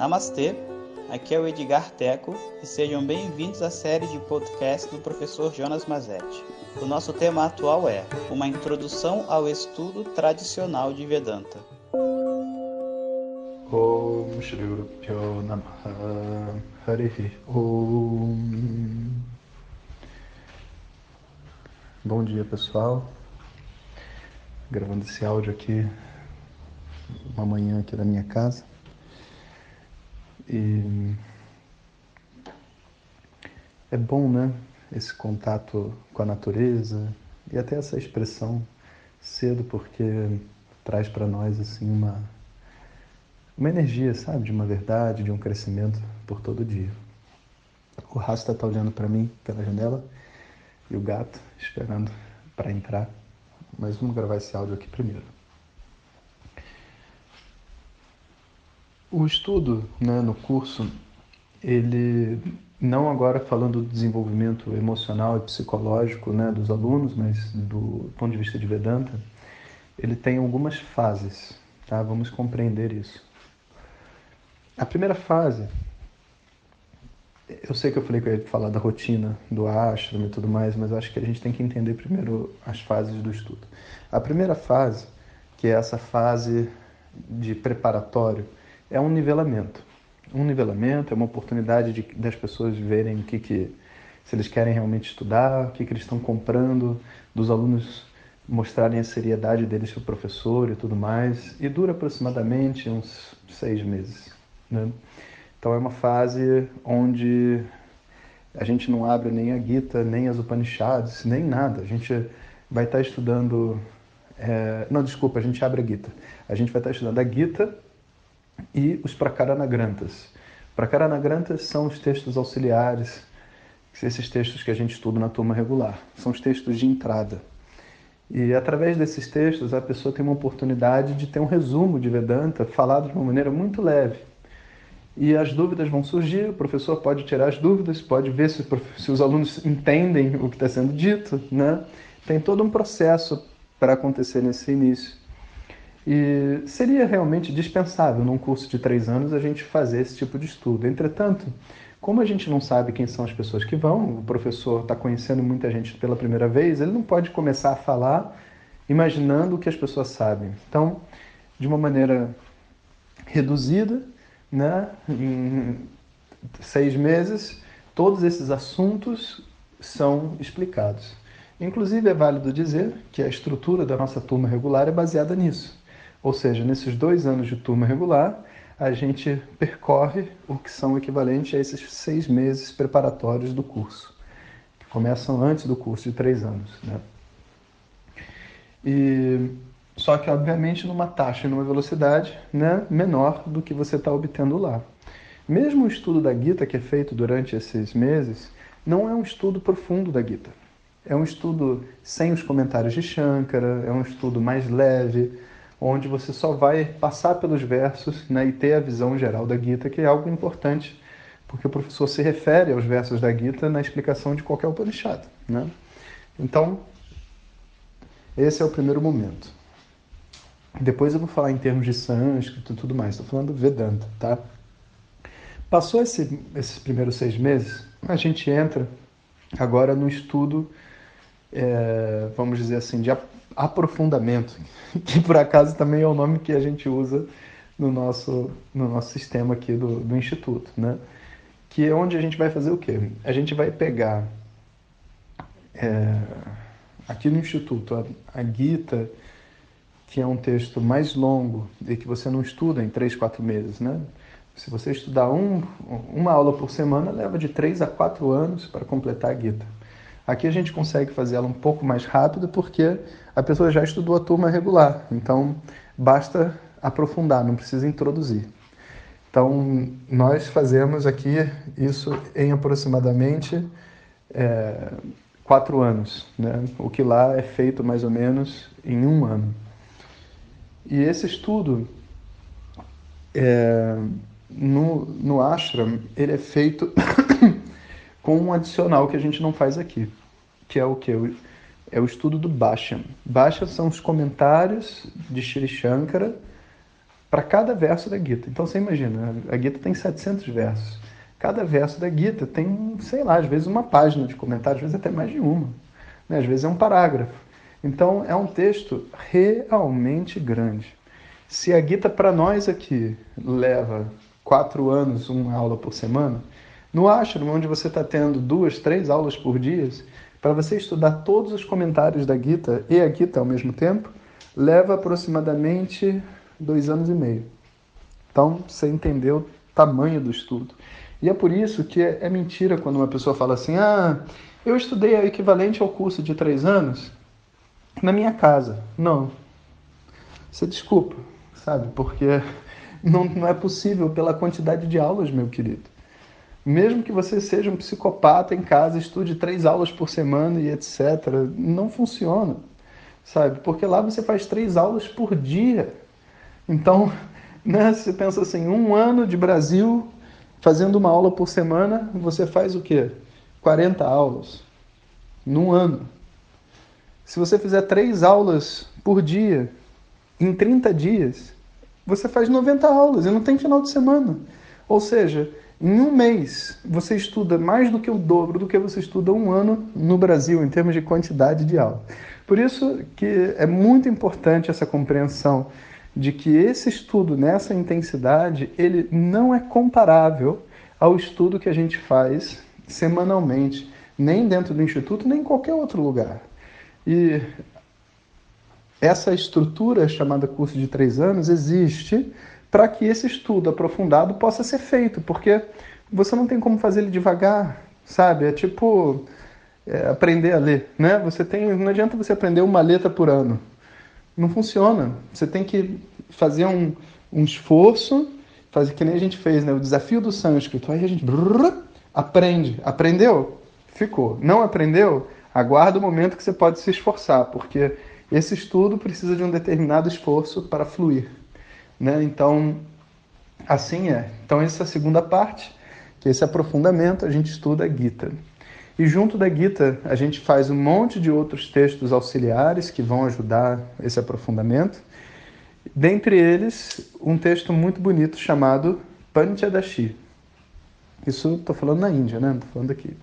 Namastê, aqui é o Edgar Teco e sejam bem-vindos à série de podcast do professor Jonas Mazetti. O nosso tema atual é Uma Introdução ao Estudo Tradicional de Vedanta. Om Shri Bom dia pessoal, gravando esse áudio aqui uma manhã aqui da minha casa e é bom, né? Esse contato com a natureza e até essa expressão cedo, porque traz para nós assim uma uma energia, sabe, de uma verdade, de um crescimento por todo dia. O Rasta está olhando para mim pela janela e o gato esperando para entrar. Mas vamos gravar esse áudio aqui primeiro. O estudo né, no curso, ele não agora falando do desenvolvimento emocional e psicológico né, dos alunos, mas do ponto de vista de Vedanta, ele tem algumas fases, tá? Vamos compreender isso. A primeira fase, eu sei que eu falei que eu ia falar da rotina do ashram e tudo mais, mas acho que a gente tem que entender primeiro as fases do estudo. A primeira fase, que é essa fase de preparatório, é um nivelamento. Um nivelamento é uma oportunidade de, das pessoas verem o que, que se eles querem realmente estudar, o que, que eles estão comprando, dos alunos mostrarem a seriedade deles para o professor e tudo mais. E dura aproximadamente uns seis meses. Né? Então é uma fase onde a gente não abre nem a Gita, nem as Upanishads, nem nada. A gente vai estar estudando. É... Não, desculpa, a gente abre a Gita. A gente vai estar estudando a Gita e os Prakaranagranthas. Prakaranagranthas são os textos auxiliares, esses textos que a gente estuda na turma regular. São os textos de entrada. E através desses textos, a pessoa tem uma oportunidade de ter um resumo de Vedanta falado de uma maneira muito leve. E as dúvidas vão surgir, o professor pode tirar as dúvidas, pode ver se, se os alunos entendem o que está sendo dito. Né? Tem todo um processo para acontecer nesse início. E seria realmente dispensável, num curso de três anos, a gente fazer esse tipo de estudo. Entretanto, como a gente não sabe quem são as pessoas que vão, o professor está conhecendo muita gente pela primeira vez, ele não pode começar a falar imaginando o que as pessoas sabem. Então, de uma maneira reduzida, né, em seis meses, todos esses assuntos são explicados. Inclusive, é válido dizer que a estrutura da nossa turma regular é baseada nisso. Ou seja, nesses dois anos de turma regular, a gente percorre o que são equivalentes a esses seis meses preparatórios do curso, que começam antes do curso de três anos. Né? E, só que, obviamente, numa taxa e numa velocidade né, menor do que você está obtendo lá. Mesmo o estudo da Gita, que é feito durante esses meses, não é um estudo profundo da Gita. É um estudo sem os comentários de Shankara, é um estudo mais leve, onde você só vai passar pelos versos né, e ter a visão geral da Gita, que é algo importante, porque o professor se refere aos versos da Gita na explicação de qualquer Upanishad. Né? Então, esse é o primeiro momento. Depois eu vou falar em termos de sânscrito e tudo mais, estou falando Vedanta, tá? Passou esse, esses primeiros seis meses, a gente entra agora no estudo, é, vamos dizer assim, de aprofundamento, que por acaso também é o nome que a gente usa no nosso, no nosso sistema aqui do, do Instituto, né? Que é onde a gente vai fazer o quê? A gente vai pegar é, aqui no Instituto a, a Gita, que é um texto mais longo e que você não estuda em três, quatro meses, né? Se você estudar um, uma aula por semana, leva de três a quatro anos para completar a Gita. Aqui a gente consegue fazer ela um pouco mais rápido porque a pessoa já estudou a turma regular, então basta aprofundar, não precisa introduzir. Então, nós fazemos aqui isso em aproximadamente é, quatro anos, né? o que lá é feito mais ou menos em um ano. E esse estudo é, no, no ashram, ele é feito com um adicional que a gente não faz aqui, que é o que? É o estudo do Bhashan. Bhashan são os comentários de Shri Shankara para cada verso da Gita. Então você imagina, a Gita tem 700 versos. Cada verso da Gita tem, sei lá, às vezes uma página de comentário, às vezes até mais de uma. Né? Às vezes é um parágrafo. Então é um texto realmente grande. Se a Gita para nós aqui leva quatro anos, uma aula por semana, no Ashram, onde você está tendo duas, três aulas por dia, para você estudar todos os comentários da Gita e a Gita ao mesmo tempo, leva aproximadamente dois anos e meio. Então, você entendeu o tamanho do estudo. E é por isso que é, mentira quando uma pessoa fala assim: ah, eu estudei o equivalente ao curso de três anos na minha casa. Não. Você desculpa, sabe? Porque não, não é possível pela quantidade de aulas, meu querido. Mesmo que você seja um psicopata em casa, estude três aulas por semana e etc., não funciona, sabe? Porque lá você faz três aulas por dia. Então, né, você pensa assim, um ano de Brasil, fazendo uma aula por semana, você faz o quê? 40 aulas num ano. Se você fizer três aulas por dia, em 30 dias, você faz 90 aulas e não tem final de semana. Ou seja, em um mês você estuda mais do que o dobro do que você estuda um ano no Brasil, em termos de quantidade de aula. Por isso que é muito importante essa compreensão de que esse estudo nessa intensidade, ele não é comparável ao estudo que a gente faz semanalmente, nem dentro do instituto, nem em qualquer outro lugar. E essa estrutura chamada curso de três anos existe para que esse estudo aprofundado possa ser feito, porque você não tem como fazer ele devagar, sabe? É tipo é, aprender a ler, né? Você tem, não adianta você aprender uma letra por ano não funciona. Você tem que fazer um, um esforço, fazer que nem a gente fez, né? O desafio do sânscrito. Aí a gente brrr, aprende. Aprendeu? Ficou. Não aprendeu? Aguarda o momento que você pode se esforçar, porque esse estudo precisa de um determinado esforço para fluir. Né? Então, assim é. Então, essa é segunda parte, que é esse aprofundamento, a gente estuda a Gita. E junto da Gita, a gente faz um monte de outros textos auxiliares que vão ajudar esse aprofundamento. Dentre eles, um texto muito bonito chamado Panchadashi. Isso estou falando na Índia, né? Estou falando aqui.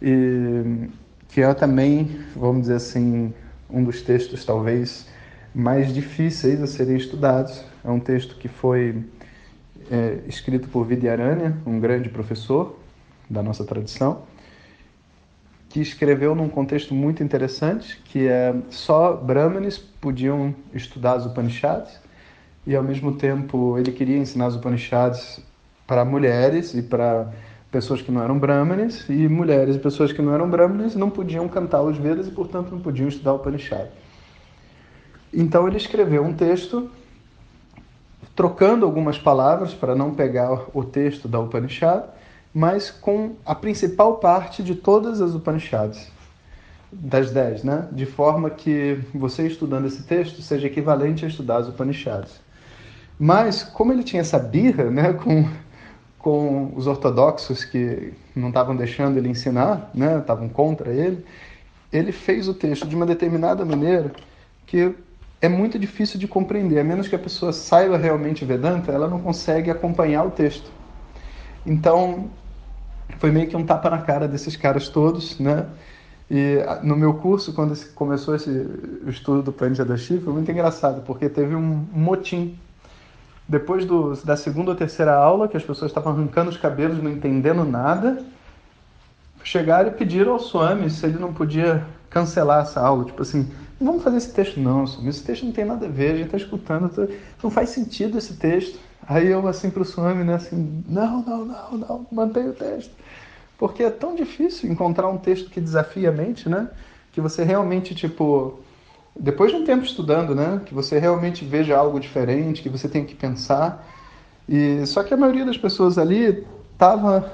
E, que é também, vamos dizer assim, um dos textos talvez mais difíceis a serem estudados. É um texto que foi é, escrito por Vidyaranya, um grande professor da nossa tradição que escreveu num contexto muito interessante, que é só brahmanes podiam estudar as Upanishads e ao mesmo tempo ele queria ensinar as Upanishads para mulheres e para pessoas que não eram brahmanes e mulheres e pessoas que não eram brahmanes não podiam cantar os Vedas e portanto não podiam estudar o Upanishad. Então ele escreveu um texto trocando algumas palavras para não pegar o texto da Upanishad mas com a principal parte de todas as Upanishads, das dez, né? De forma que você estudando esse texto seja equivalente a estudar as Upanishads. Mas, como ele tinha essa birra, né, com, com os ortodoxos que não estavam deixando ele ensinar, né, estavam contra ele, ele fez o texto de uma determinada maneira que é muito difícil de compreender. A menos que a pessoa saiba realmente Vedanta, ela não consegue acompanhar o texto. Então, foi meio que um tapa na cara desses caras todos, né? E no meu curso, quando começou esse estudo do Panjadashi, foi muito engraçado, porque teve um motim. Depois do, da segunda ou terceira aula, que as pessoas estavam arrancando os cabelos, não entendendo nada, chegaram e pediram ao Swami se ele não podia cancelar essa aula. Tipo assim, vamos fazer esse texto não, esse texto não tem nada a ver, a gente está escutando, tá, não faz sentido esse texto. Aí eu assim para o Swami, né, assim, não, não, não, não, mantenha o texto. Porque é tão difícil encontrar um texto que desafia a mente, né? Que você realmente, tipo, depois de um tempo estudando, né? Que você realmente veja algo diferente, que você tenha que pensar. E só que a maioria das pessoas ali estava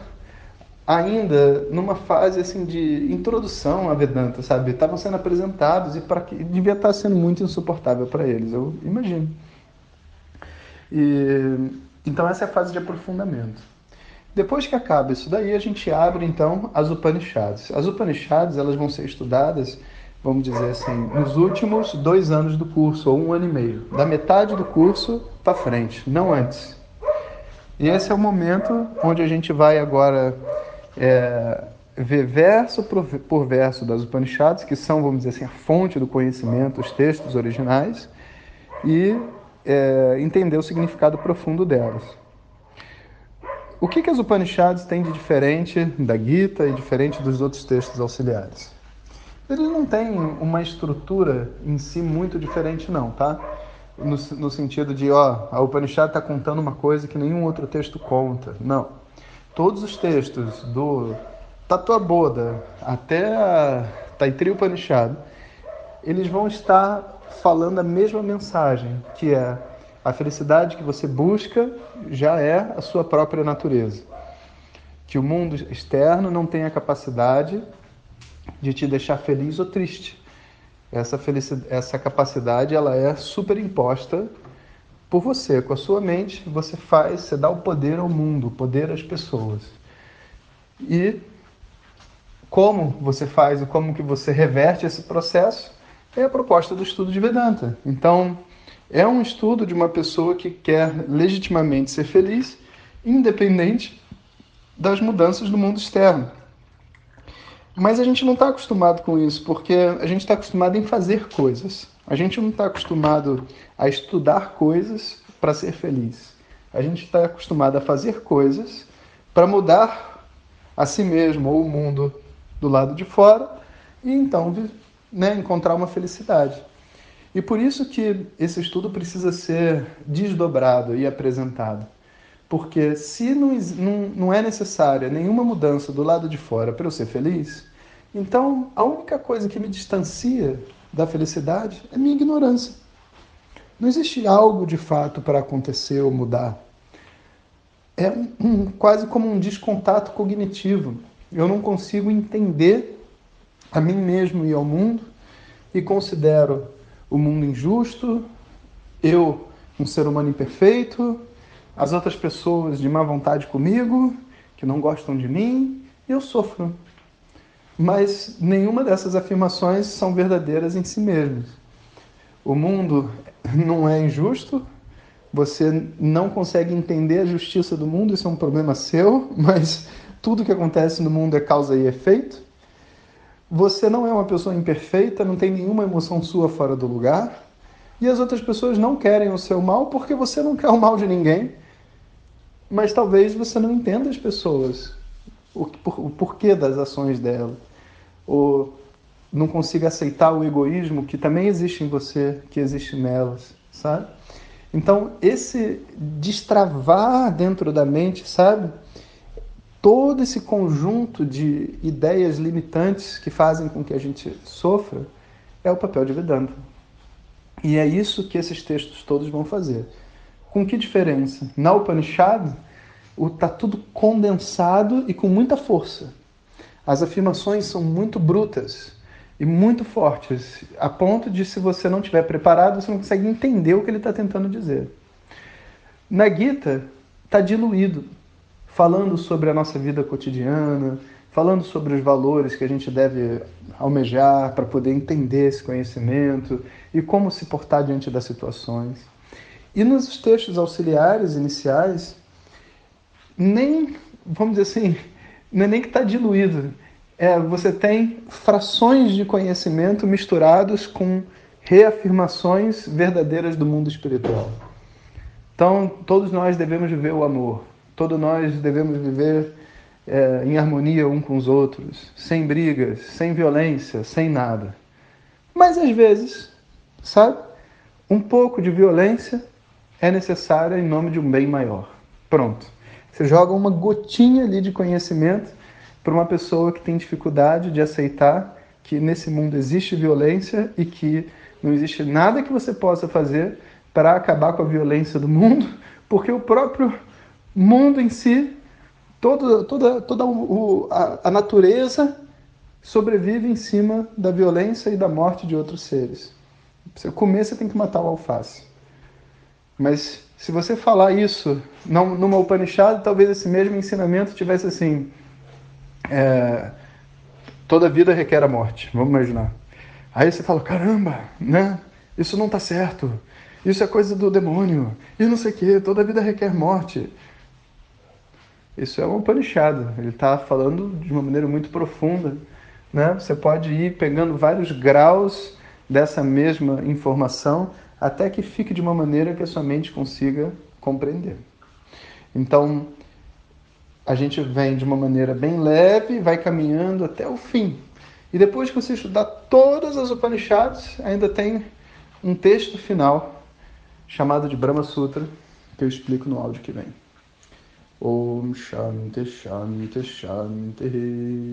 ainda numa fase assim de introdução à Vedanta, sabe? Estavam sendo apresentados e para que devia estar sendo muito insuportável para eles, eu imagino. E, então essa é a fase de aprofundamento. Depois que acaba isso daí, a gente abre então as Upanishads. As Upanishads elas vão ser estudadas vamos dizer assim, nos últimos dois anos do curso, ou um ano e meio. Da metade do curso para frente, não antes. E esse é o momento onde a gente vai agora é, ver verso por verso das Upanishads, que são, vamos dizer assim, a fonte do conhecimento, os textos originais, e é, entender o significado profundo delas. O que, que as Upanishads têm de diferente da Gita e diferente dos outros textos auxiliares? Eles não têm uma estrutura em si muito diferente, não, tá? No, no sentido de, ó, a Upanishad está contando uma coisa que nenhum outro texto conta. Não. Todos os textos, do Tatua Boda até a Taitri Upanishad, eles vão estar falando a mesma mensagem, que é a felicidade que você busca já é a sua própria natureza. Que o mundo externo não tem a capacidade de te deixar feliz ou triste. Essa, felicidade, essa capacidade ela é superimposta por você, com a sua mente, você faz, você dá o poder ao mundo, o poder às pessoas. E como você faz e como que você reverte esse processo é a proposta do estudo de Vedanta. Então, é um estudo de uma pessoa que quer legitimamente ser feliz, independente das mudanças do mundo externo. Mas a gente não está acostumado com isso, porque a gente está acostumado em fazer coisas. A gente não está acostumado a estudar coisas para ser feliz. A gente está acostumado a fazer coisas para mudar a si mesmo ou o mundo do lado de fora e então né, encontrar uma felicidade. E por isso que esse estudo precisa ser desdobrado e apresentado. Porque se não, não, não é necessária nenhuma mudança do lado de fora para eu ser feliz, então a única coisa que me distancia da felicidade é minha ignorância. Não existe algo de fato para acontecer ou mudar. É um, um, quase como um descontato cognitivo. Eu não consigo entender a mim mesmo e ao mundo e considero o mundo injusto, eu um ser humano imperfeito, as outras pessoas de má vontade comigo, que não gostam de mim, e eu sofro. Mas nenhuma dessas afirmações são verdadeiras em si mesmas. O mundo não é injusto, você não consegue entender a justiça do mundo, isso é um problema seu, mas tudo que acontece no mundo é causa e efeito. Você não é uma pessoa imperfeita, não tem nenhuma emoção sua fora do lugar. E as outras pessoas não querem o seu mal porque você não quer o mal de ninguém. Mas talvez você não entenda as pessoas, o, por, o porquê das ações dela. Ou não consiga aceitar o egoísmo que também existe em você, que existe nelas, sabe? Então, esse destravar dentro da mente, sabe? todo esse conjunto de ideias limitantes que fazem com que a gente sofra é o papel de Vedanta. E é isso que esses textos todos vão fazer. Com que diferença? Na Upanishad, está tudo condensado e com muita força. As afirmações são muito brutas e muito fortes, a ponto de, se você não estiver preparado, você não consegue entender o que ele está tentando dizer. Na Gita, está diluído falando sobre a nossa vida cotidiana, falando sobre os valores que a gente deve almejar para poder entender esse conhecimento e como se portar diante das situações. E nos textos auxiliares iniciais, nem, vamos dizer assim, não é nem que está diluído, é, você tem frações de conhecimento misturados com reafirmações verdadeiras do mundo espiritual. Então, todos nós devemos viver o amor, Todos nós devemos viver é, em harmonia um com os outros, sem brigas, sem violência, sem nada. Mas às vezes, sabe, um pouco de violência é necessária em nome de um bem maior. Pronto. Você joga uma gotinha ali de conhecimento para uma pessoa que tem dificuldade de aceitar que nesse mundo existe violência e que não existe nada que você possa fazer para acabar com a violência do mundo, porque o próprio mundo em si, todo, toda, toda o, a, a natureza sobrevive em cima da violência e da morte de outros seres. Para você comer, você tem que matar o alface. Mas se você falar isso numa Upanishad, talvez esse mesmo ensinamento tivesse assim: é, toda vida requer a morte, vamos imaginar. Aí você fala, caramba, né? Isso não está certo. Isso é coisa do demônio. E não sei o que, toda vida requer morte. Isso é uma Upanishad. Ele está falando de uma maneira muito profunda. Né? Você pode ir pegando vários graus dessa mesma informação até que fique de uma maneira que a sua mente consiga compreender. Então, a gente vem de uma maneira bem leve, vai caminhando até o fim. E depois que você estudar todas as Upanishads, ainda tem um texto final chamado de Brahma Sutra, que eu explico no áudio que vem. Om Shanti Shanti Shanti.